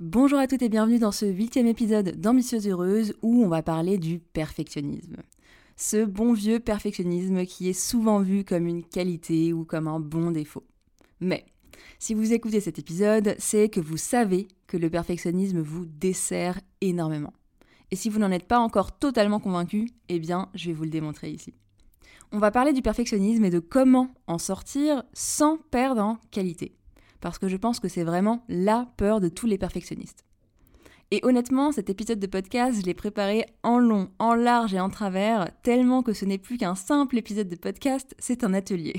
Bonjour à toutes et bienvenue dans ce huitième épisode d'Ambitieuse Heureuse où on va parler du perfectionnisme. Ce bon vieux perfectionnisme qui est souvent vu comme une qualité ou comme un bon défaut. Mais si vous écoutez cet épisode, c'est que vous savez que le perfectionnisme vous dessert énormément. Et si vous n'en êtes pas encore totalement convaincu, eh bien, je vais vous le démontrer ici. On va parler du perfectionnisme et de comment en sortir sans perdre en qualité parce que je pense que c'est vraiment la peur de tous les perfectionnistes. Et honnêtement, cet épisode de podcast, je l'ai préparé en long, en large et en travers, tellement que ce n'est plus qu'un simple épisode de podcast, c'est un atelier.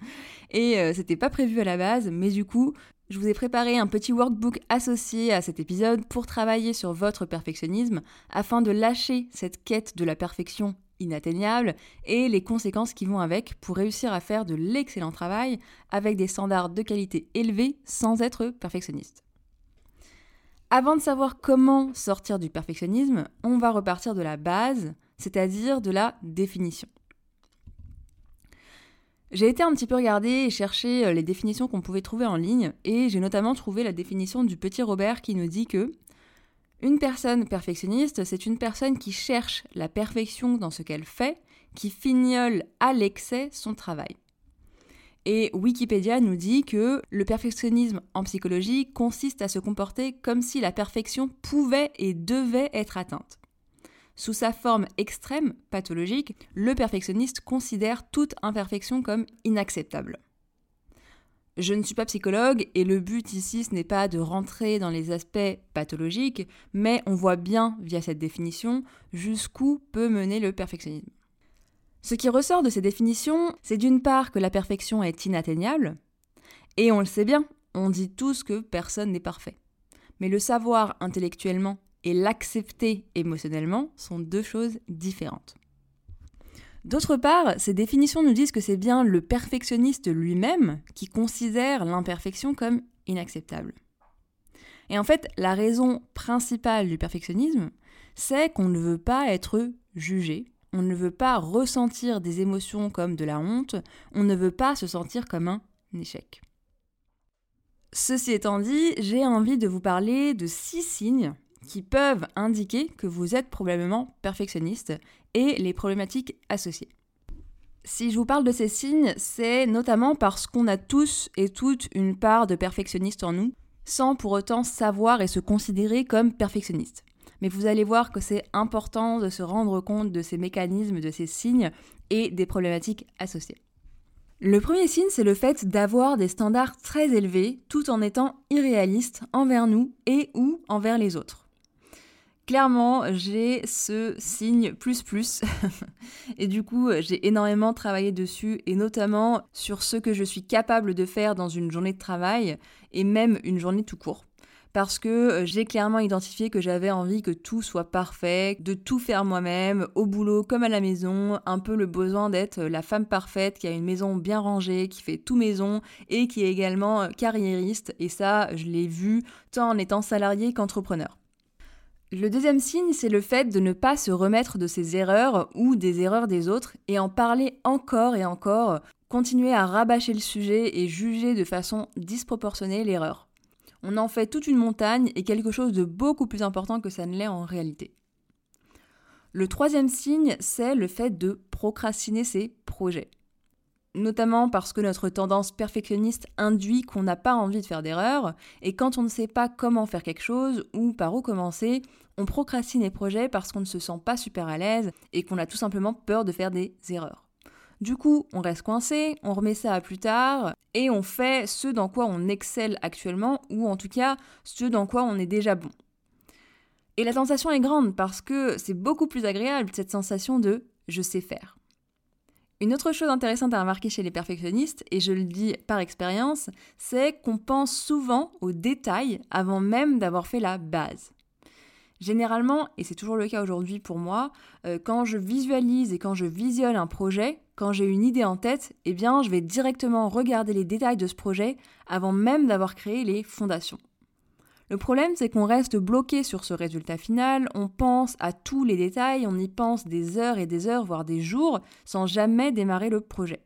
et euh, c'était pas prévu à la base, mais du coup, je vous ai préparé un petit workbook associé à cet épisode pour travailler sur votre perfectionnisme afin de lâcher cette quête de la perfection inatteignable et les conséquences qui vont avec pour réussir à faire de l'excellent travail avec des standards de qualité élevés sans être perfectionniste. Avant de savoir comment sortir du perfectionnisme, on va repartir de la base, c'est-à-dire de la définition. J'ai été un petit peu regarder et chercher euh, les définitions qu'on pouvait trouver en ligne et j'ai notamment trouvé la définition du petit Robert qui nous dit que une personne perfectionniste, c'est une personne qui cherche la perfection dans ce qu'elle fait, qui fignole à l'excès son travail. Et Wikipédia nous dit que le perfectionnisme en psychologie consiste à se comporter comme si la perfection pouvait et devait être atteinte. Sous sa forme extrême, pathologique, le perfectionniste considère toute imperfection comme inacceptable. Je ne suis pas psychologue et le but ici, ce n'est pas de rentrer dans les aspects pathologiques, mais on voit bien via cette définition jusqu'où peut mener le perfectionnisme. Ce qui ressort de ces définitions, c'est d'une part que la perfection est inatteignable, et on le sait bien, on dit tous que personne n'est parfait. Mais le savoir intellectuellement et l'accepter émotionnellement sont deux choses différentes. D'autre part, ces définitions nous disent que c'est bien le perfectionniste lui-même qui considère l'imperfection comme inacceptable. Et en fait, la raison principale du perfectionnisme, c'est qu'on ne veut pas être jugé, on ne veut pas ressentir des émotions comme de la honte, on ne veut pas se sentir comme un échec. Ceci étant dit, j'ai envie de vous parler de six signes qui peuvent indiquer que vous êtes probablement perfectionniste et les problématiques associées. Si je vous parle de ces signes, c'est notamment parce qu'on a tous et toutes une part de perfectionniste en nous, sans pour autant savoir et se considérer comme perfectionniste. Mais vous allez voir que c'est important de se rendre compte de ces mécanismes, de ces signes et des problématiques associées. Le premier signe, c'est le fait d'avoir des standards très élevés tout en étant irréaliste envers nous et ou envers les autres. Clairement, j'ai ce signe plus plus. et du coup, j'ai énormément travaillé dessus et notamment sur ce que je suis capable de faire dans une journée de travail et même une journée tout court. Parce que j'ai clairement identifié que j'avais envie que tout soit parfait, de tout faire moi-même, au boulot comme à la maison, un peu le besoin d'être la femme parfaite qui a une maison bien rangée, qui fait tout maison et qui est également carriériste. Et ça, je l'ai vu tant en étant salarié qu'entrepreneur. Le deuxième signe, c'est le fait de ne pas se remettre de ses erreurs ou des erreurs des autres et en parler encore et encore, continuer à rabâcher le sujet et juger de façon disproportionnée l'erreur. On en fait toute une montagne et quelque chose de beaucoup plus important que ça ne l'est en réalité. Le troisième signe, c'est le fait de procrastiner ses projets notamment parce que notre tendance perfectionniste induit qu'on n'a pas envie de faire d'erreurs, et quand on ne sait pas comment faire quelque chose ou par où commencer, on procrastine les projets parce qu'on ne se sent pas super à l'aise et qu'on a tout simplement peur de faire des erreurs. Du coup, on reste coincé, on remet ça à plus tard, et on fait ce dans quoi on excelle actuellement, ou en tout cas ce dans quoi on est déjà bon. Et la sensation est grande parce que c'est beaucoup plus agréable cette sensation de je sais faire. Une autre chose intéressante à remarquer chez les perfectionnistes, et je le dis par expérience, c'est qu'on pense souvent aux détails avant même d'avoir fait la base. Généralement, et c'est toujours le cas aujourd'hui pour moi, euh, quand je visualise et quand je visionne un projet, quand j'ai une idée en tête, eh bien, je vais directement regarder les détails de ce projet avant même d'avoir créé les fondations. Le problème, c'est qu'on reste bloqué sur ce résultat final, on pense à tous les détails, on y pense des heures et des heures, voire des jours, sans jamais démarrer le projet.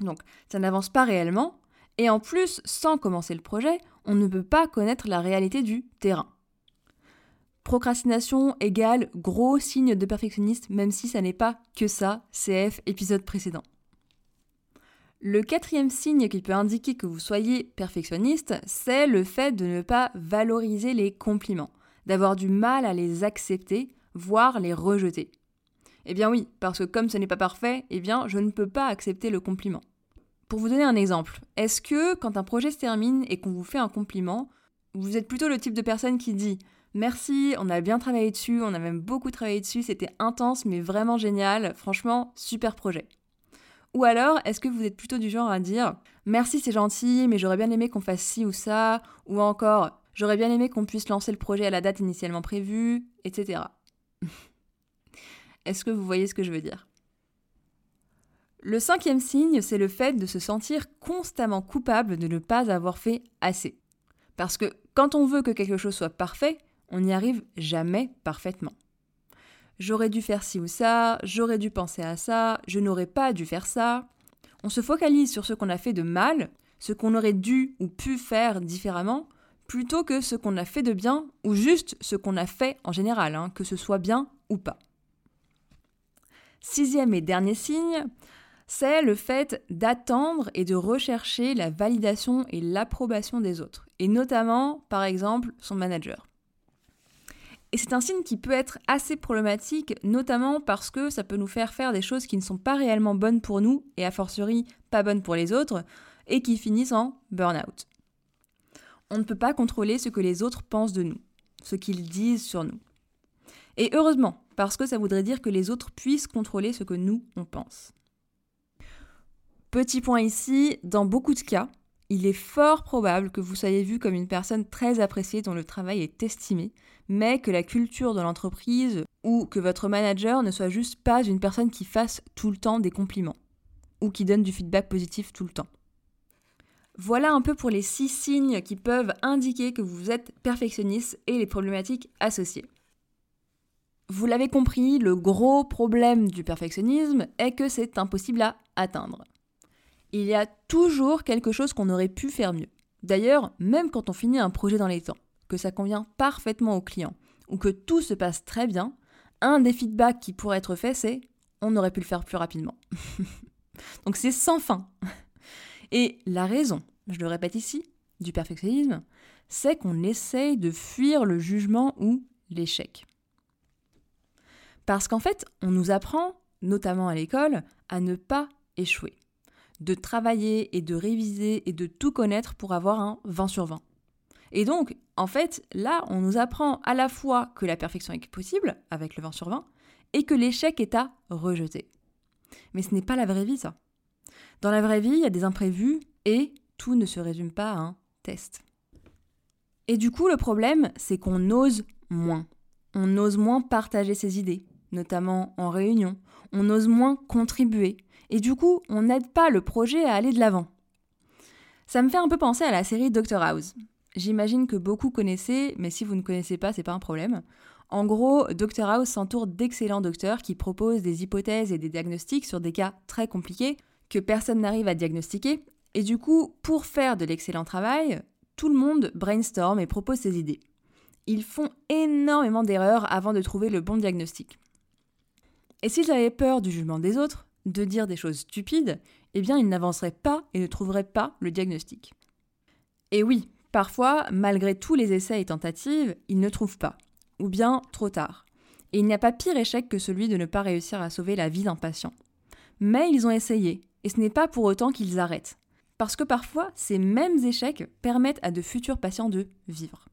Donc, ça n'avance pas réellement, et en plus, sans commencer le projet, on ne peut pas connaître la réalité du terrain. Procrastination égale gros signe de perfectionniste, même si ça n'est pas que ça, CF épisode précédent. Le quatrième signe qui peut indiquer que vous soyez perfectionniste, c'est le fait de ne pas valoriser les compliments, d'avoir du mal à les accepter, voire les rejeter. Eh bien oui, parce que comme ce n'est pas parfait, eh bien je ne peux pas accepter le compliment. Pour vous donner un exemple, est-ce que quand un projet se termine et qu'on vous fait un compliment, vous êtes plutôt le type de personne qui dit Merci, on a bien travaillé dessus, on a même beaucoup travaillé dessus, c'était intense mais vraiment génial, franchement, super projet. Ou alors, est-ce que vous êtes plutôt du genre à dire merci, c'est gentil, mais j'aurais bien aimé qu'on fasse ci ou ça, ou encore j'aurais bien aimé qu'on puisse lancer le projet à la date initialement prévue, etc. est-ce que vous voyez ce que je veux dire? Le cinquième signe, c'est le fait de se sentir constamment coupable de ne pas avoir fait assez. Parce que quand on veut que quelque chose soit parfait, on n'y arrive jamais parfaitement j'aurais dû faire ci ou ça, j'aurais dû penser à ça, je n'aurais pas dû faire ça. On se focalise sur ce qu'on a fait de mal, ce qu'on aurait dû ou pu faire différemment, plutôt que ce qu'on a fait de bien ou juste ce qu'on a fait en général, hein, que ce soit bien ou pas. Sixième et dernier signe, c'est le fait d'attendre et de rechercher la validation et l'approbation des autres, et notamment, par exemple, son manager. Et c'est un signe qui peut être assez problématique, notamment parce que ça peut nous faire faire des choses qui ne sont pas réellement bonnes pour nous, et a fortiori pas bonnes pour les autres, et qui finissent en burn-out. On ne peut pas contrôler ce que les autres pensent de nous, ce qu'ils disent sur nous. Et heureusement, parce que ça voudrait dire que les autres puissent contrôler ce que nous, on pense. Petit point ici, dans beaucoup de cas, il est fort probable que vous soyez vu comme une personne très appréciée dont le travail est estimé, mais que la culture de l'entreprise ou que votre manager ne soit juste pas une personne qui fasse tout le temps des compliments ou qui donne du feedback positif tout le temps. Voilà un peu pour les six signes qui peuvent indiquer que vous êtes perfectionniste et les problématiques associées. Vous l'avez compris, le gros problème du perfectionnisme est que c'est impossible à atteindre il y a toujours quelque chose qu'on aurait pu faire mieux. D'ailleurs, même quand on finit un projet dans les temps, que ça convient parfaitement au client, ou que tout se passe très bien, un des feedbacks qui pourrait être fait, c'est on aurait pu le faire plus rapidement. Donc c'est sans fin. Et la raison, je le répète ici, du perfectionnisme, c'est qu'on essaye de fuir le jugement ou l'échec. Parce qu'en fait, on nous apprend, notamment à l'école, à ne pas échouer de travailler et de réviser et de tout connaître pour avoir un 20 sur 20. Et donc, en fait, là, on nous apprend à la fois que la perfection est possible, avec le 20 sur 20, et que l'échec est à rejeter. Mais ce n'est pas la vraie vie, ça. Dans la vraie vie, il y a des imprévus et tout ne se résume pas à un test. Et du coup, le problème, c'est qu'on ose moins. On ose moins partager ses idées, notamment en réunion. On ose moins contribuer et du coup, on n'aide pas le projet à aller de l'avant. Ça me fait un peu penser à la série Doctor House. J'imagine que beaucoup connaissez, mais si vous ne connaissez pas, c'est pas un problème. En gros, Doctor House s'entoure d'excellents docteurs qui proposent des hypothèses et des diagnostics sur des cas très compliqués que personne n'arrive à diagnostiquer. Et du coup, pour faire de l'excellent travail, tout le monde brainstorm et propose ses idées. Ils font énormément d'erreurs avant de trouver le bon diagnostic. Et s'ils avaient peur du jugement des autres, de dire des choses stupides, eh bien ils n'avanceraient pas et ne trouveraient pas le diagnostic. Et oui, parfois, malgré tous les essais et tentatives, ils ne trouvent pas, ou bien trop tard. Et il n'y a pas pire échec que celui de ne pas réussir à sauver la vie d'un patient. Mais ils ont essayé, et ce n'est pas pour autant qu'ils arrêtent. Parce que parfois, ces mêmes échecs permettent à de futurs patients de vivre.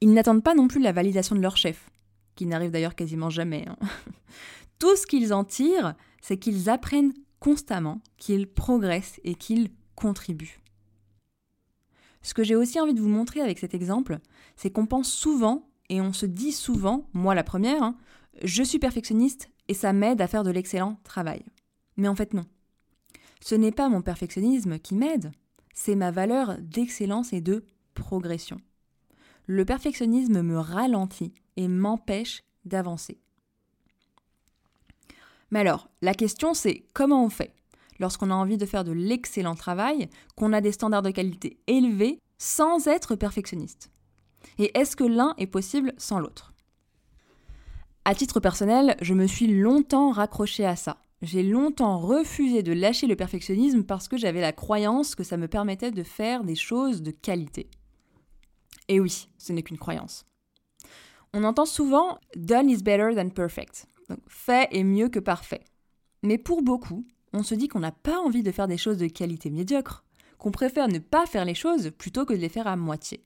Ils n'attendent pas non plus la validation de leur chef, qui n'arrive d'ailleurs quasiment jamais. Hein. Tout ce qu'ils en tirent, c'est qu'ils apprennent constamment, qu'ils progressent et qu'ils contribuent. Ce que j'ai aussi envie de vous montrer avec cet exemple, c'est qu'on pense souvent et on se dit souvent, moi la première, hein, je suis perfectionniste et ça m'aide à faire de l'excellent travail. Mais en fait non. Ce n'est pas mon perfectionnisme qui m'aide, c'est ma valeur d'excellence et de progression. Le perfectionnisme me ralentit et m'empêche d'avancer. Mais alors, la question c'est comment on fait lorsqu'on a envie de faire de l'excellent travail, qu'on a des standards de qualité élevés sans être perfectionniste? Et est-ce que l'un est possible sans l'autre? À titre personnel, je me suis longtemps raccroché à ça. J'ai longtemps refusé de lâcher le perfectionnisme parce que j'avais la croyance que ça me permettait de faire des choses de qualité. Et oui, ce n'est qu'une croyance. On entend souvent done is better than perfect. Fait est mieux que parfait. Mais pour beaucoup, on se dit qu'on n'a pas envie de faire des choses de qualité médiocre, qu'on préfère ne pas faire les choses plutôt que de les faire à moitié.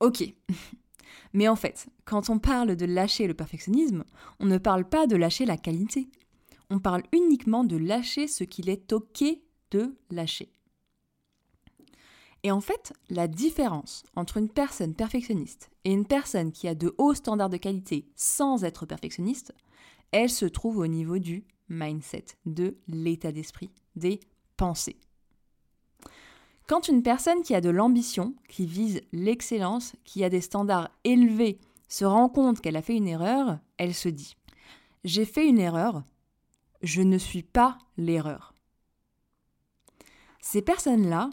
Ok. Mais en fait, quand on parle de lâcher le perfectionnisme, on ne parle pas de lâcher la qualité. On parle uniquement de lâcher ce qu'il est ok de lâcher. Et en fait, la différence entre une personne perfectionniste et une personne qui a de hauts standards de qualité sans être perfectionniste, elle se trouve au niveau du mindset, de l'état d'esprit, des pensées. Quand une personne qui a de l'ambition, qui vise l'excellence, qui a des standards élevés, se rend compte qu'elle a fait une erreur, elle se dit ⁇ J'ai fait une erreur, je ne suis pas l'erreur ⁇ Ces personnes-là,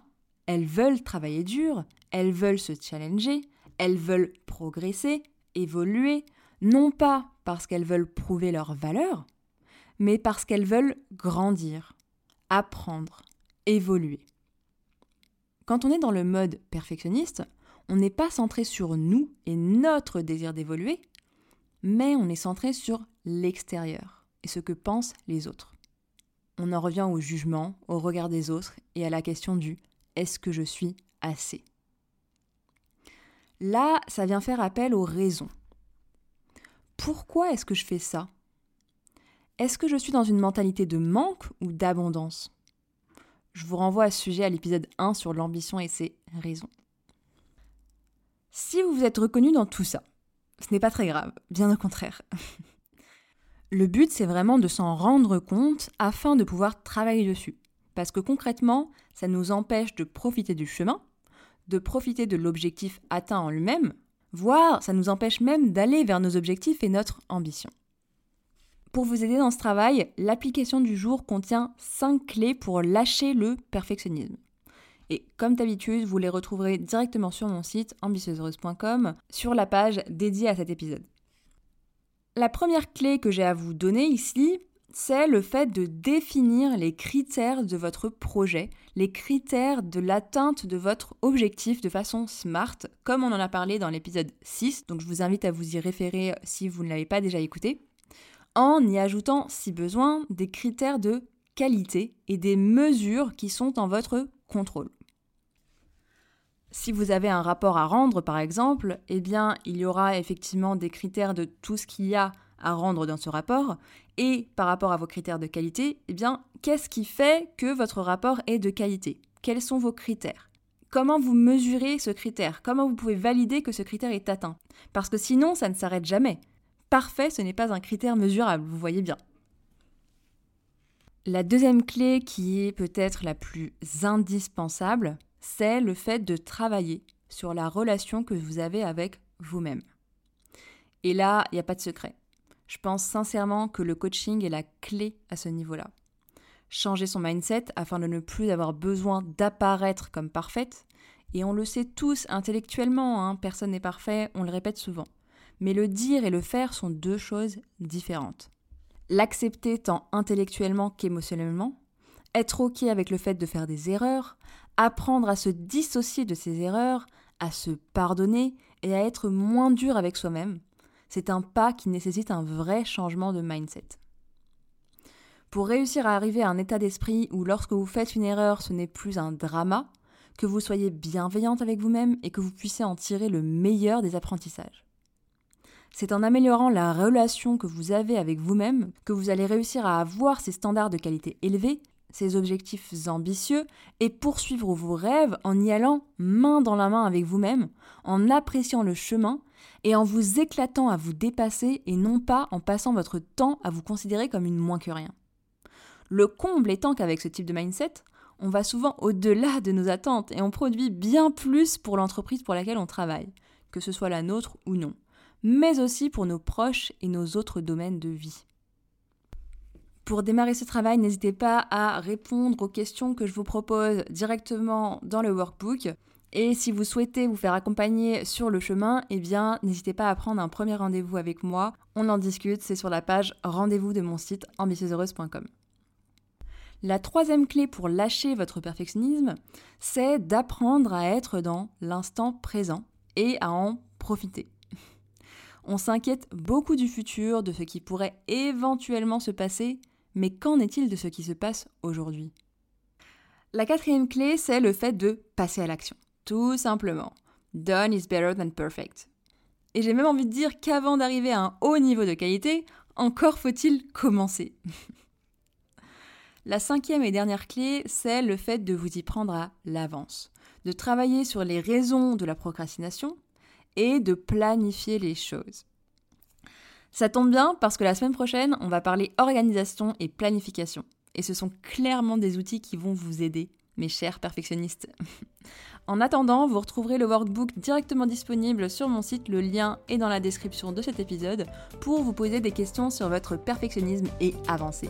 elles veulent travailler dur, elles veulent se challenger, elles veulent progresser, évoluer, non pas parce qu'elles veulent prouver leur valeur, mais parce qu'elles veulent grandir, apprendre, évoluer. Quand on est dans le mode perfectionniste, on n'est pas centré sur nous et notre désir d'évoluer, mais on est centré sur l'extérieur et ce que pensent les autres. On en revient au jugement, au regard des autres et à la question du est-ce que je suis assez? Là, ça vient faire appel aux raisons. Pourquoi est-ce que je fais ça? Est-ce que je suis dans une mentalité de manque ou d'abondance? Je vous renvoie à ce sujet à l'épisode 1 sur l'ambition et ses raisons. Si vous vous êtes reconnu dans tout ça, ce n'est pas très grave, bien au contraire. Le but, c'est vraiment de s'en rendre compte afin de pouvoir travailler dessus. Parce que concrètement, ça nous empêche de profiter du chemin, de profiter de l'objectif atteint en lui-même, voire ça nous empêche même d'aller vers nos objectifs et notre ambition. Pour vous aider dans ce travail, l'application du jour contient 5 clés pour lâcher le perfectionnisme. Et comme d'habitude, vous les retrouverez directement sur mon site ambitieuseheureuse.com sur la page dédiée à cet épisode. La première clé que j'ai à vous donner ici, c'est le fait de définir les critères de votre projet, les critères de l'atteinte de votre objectif de façon smart, comme on en a parlé dans l'épisode 6, donc je vous invite à vous y référer si vous ne l'avez pas déjà écouté en y ajoutant, si besoin, des critères de qualité et des mesures qui sont en votre contrôle. Si vous avez un rapport à rendre, par exemple, eh bien, il y aura effectivement des critères de tout ce qu'il y a à rendre dans ce rapport. Et par rapport à vos critères de qualité, eh bien, qu'est-ce qui fait que votre rapport est de qualité? Quels sont vos critères? Comment vous mesurez ce critère? Comment vous pouvez valider que ce critère est atteint? Parce que sinon, ça ne s'arrête jamais. Parfait, ce n'est pas un critère mesurable, vous voyez bien. La deuxième clé qui est peut-être la plus indispensable, c'est le fait de travailler sur la relation que vous avez avec vous-même. Et là, il n'y a pas de secret. Je pense sincèrement que le coaching est la clé à ce niveau-là. Changer son mindset afin de ne plus avoir besoin d'apparaître comme parfaite. Et on le sait tous intellectuellement, hein, personne n'est parfait, on le répète souvent mais le dire et le faire sont deux choses différentes. L'accepter tant intellectuellement qu'émotionnellement, être OK avec le fait de faire des erreurs, apprendre à se dissocier de ses erreurs, à se pardonner et à être moins dur avec soi-même, c'est un pas qui nécessite un vrai changement de mindset. Pour réussir à arriver à un état d'esprit où lorsque vous faites une erreur, ce n'est plus un drama, que vous soyez bienveillante avec vous-même et que vous puissiez en tirer le meilleur des apprentissages. C'est en améliorant la relation que vous avez avec vous-même que vous allez réussir à avoir ces standards de qualité élevés, ces objectifs ambitieux et poursuivre vos rêves en y allant main dans la main avec vous-même, en appréciant le chemin et en vous éclatant à vous dépasser et non pas en passant votre temps à vous considérer comme une moins que rien. Le comble étant qu'avec ce type de mindset, on va souvent au-delà de nos attentes et on produit bien plus pour l'entreprise pour laquelle on travaille, que ce soit la nôtre ou non, mais aussi pour nos proches et nos autres domaines de vie. Pour démarrer ce travail, n'hésitez pas à répondre aux questions que je vous propose directement dans le workbook. Et si vous souhaitez vous faire accompagner sur le chemin, eh bien, n'hésitez pas à prendre un premier rendez-vous avec moi. On en discute, c'est sur la page rendez-vous de mon site ambitieuseheureuse.com. La troisième clé pour lâcher votre perfectionnisme, c'est d'apprendre à être dans l'instant présent et à en profiter. On s'inquiète beaucoup du futur, de ce qui pourrait éventuellement se passer, mais qu'en est-il de ce qui se passe aujourd'hui? La quatrième clé, c'est le fait de passer à l'action. Tout simplement. Done is better than perfect. Et j'ai même envie de dire qu'avant d'arriver à un haut niveau de qualité, encore faut-il commencer. La cinquième et dernière clé, c'est le fait de vous y prendre à l'avance, de travailler sur les raisons de la procrastination et de planifier les choses. Ça tombe bien parce que la semaine prochaine, on va parler organisation et planification. Et ce sont clairement des outils qui vont vous aider, mes chers perfectionnistes. en attendant, vous retrouverez le workbook directement disponible sur mon site, le lien est dans la description de cet épisode, pour vous poser des questions sur votre perfectionnisme et avancer.